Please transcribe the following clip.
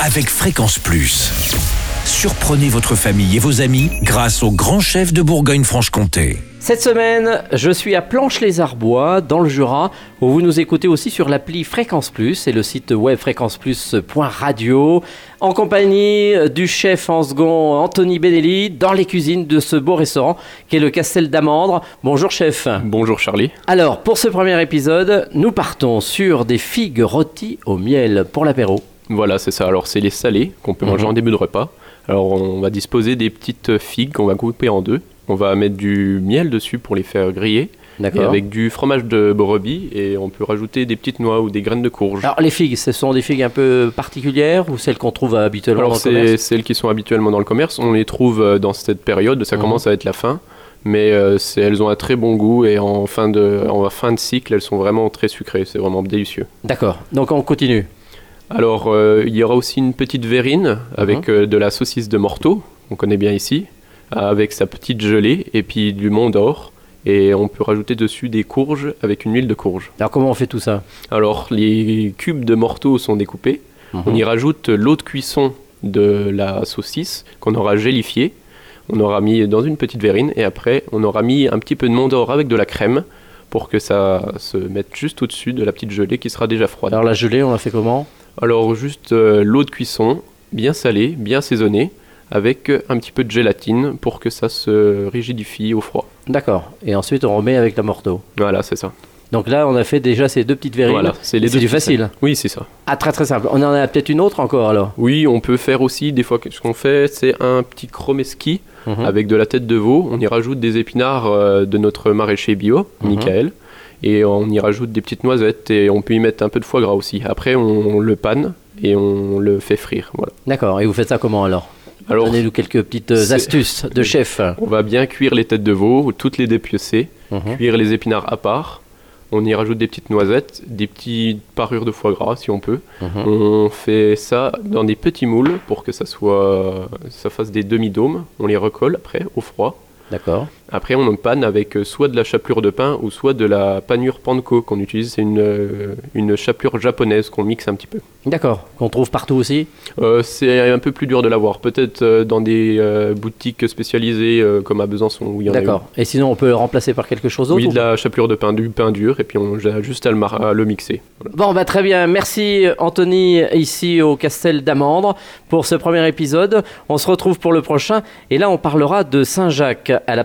avec Fréquence Plus. Surprenez votre famille et vos amis grâce au grand chef de Bourgogne-Franche-Comté. Cette semaine, je suis à Planche-les-Arbois, dans le Jura, où vous nous écoutez aussi sur l'appli Fréquence Plus et le site web fréquenceplus.radio, en compagnie du chef en second Anthony Benelli, dans les cuisines de ce beau restaurant qui est le Castel d'Amandre. Bonjour chef. Bonjour Charlie. Alors, pour ce premier épisode, nous partons sur des figues rôties au miel pour l'apéro. Voilà, c'est ça. Alors, c'est les salés qu'on peut manger Mhm. en début de repas. Alors, on va disposer des petites figues qu'on va couper en deux. On va mettre du miel dessus pour les faire griller. Et avec du fromage de brebis. Et on peut rajouter des petites noix ou des graines de courge. Alors, les figues, ce sont des figues un peu particulières ou celles qu'on trouve habituellement Alors, dans le c'est commerce? celles qui sont habituellement dans le commerce. On les trouve euh, dans cette période. Ça Mhm. commence à être la fin. Mais euh, elles ont un très bon goût. Et en fin, de, en fin de cycle, elles sont vraiment très sucrées. C'est vraiment délicieux. D'accord. Donc, on continue. Alors, euh, il y aura aussi une petite verrine avec euh, de la saucisse de morteau, on connaît bien ici, avec sa petite gelée et puis du mont d'or. Et on peut rajouter dessus des courges avec une huile de courge. Alors, comment on fait tout ça? Alors, les cubes de morteau sont découpés. Mhm. On y rajoute l'eau de cuisson de la saucisse qu'on aura gélifiée. On aura mis dans une petite verrine et après, on aura mis un petit peu de mont d'or avec de la crème pour que ça se mette juste au-dessus de la petite gelée qui sera déjà froide. Alors, la gelée, on la fait comment? Alors juste euh, l'eau de cuisson, bien salée, bien assaisonnée, avec euh, un petit peu de gélatine pour que ça se rigidifie au froid. D'accord. Et ensuite, on remet avec la morteau. Voilà, c'est ça. Donc là, on a fait déjà ces deux petites verrines. Voilà, c'est les C'est deux du facile. Oui, c'est ça. Ah, très très simple. On en a peut-être une autre encore alors? Oui, on peut faire aussi des fois ce qu'on fait, c'est un petit chromeski Mhm. avec de la tête de veau. On y rajoute des épinards euh, de notre maraîcher bio, Mhm. Michael. Et on y rajoute des petites noisettes et on peut y mettre un peu de foie gras aussi. Après, on, le panne et on le fait frire. Voilà. D'accord. Et vous faites ça comment alors? Alors, Donnez-nous quelques petites euh, astuces de chef. on va bien cuire les têtes de veau, toutes les dépiocer. Mhm. cuire les épinards à part. On y rajoute des petites noisettes, des petites parures de foie gras si on peut. Mhm. On fait ça dans des petits moules pour que ça soit, ça fasse des demi-dômes. On les recolle après au froid. D'accord. Après, on en panne avec euh, soit de la chapelure de pain ou soit de la panure panko qu'on utilise. C'est une, euh, une chapelure japonaise qu'on mixe un petit peu. D'accord. Qu'on trouve partout aussi. Euh, c'est un peu plus dur de l'avoir. Peut-être dans des euh, boutiques spécialisées euh, comme à Besançon où il y en a. D'accord. Et sinon, on peut le remplacer par quelque chose d'autre Oui, ou de la chapelure de pain, du pain dur, et puis on a juste à le, à le mixer. Voilà. Bon, bah, très bien. Merci Anthony ici au Castel d'Amandre pour ce premier épisode. On se retrouve pour le prochain. Et là, on parlera de Saint-Jacques à la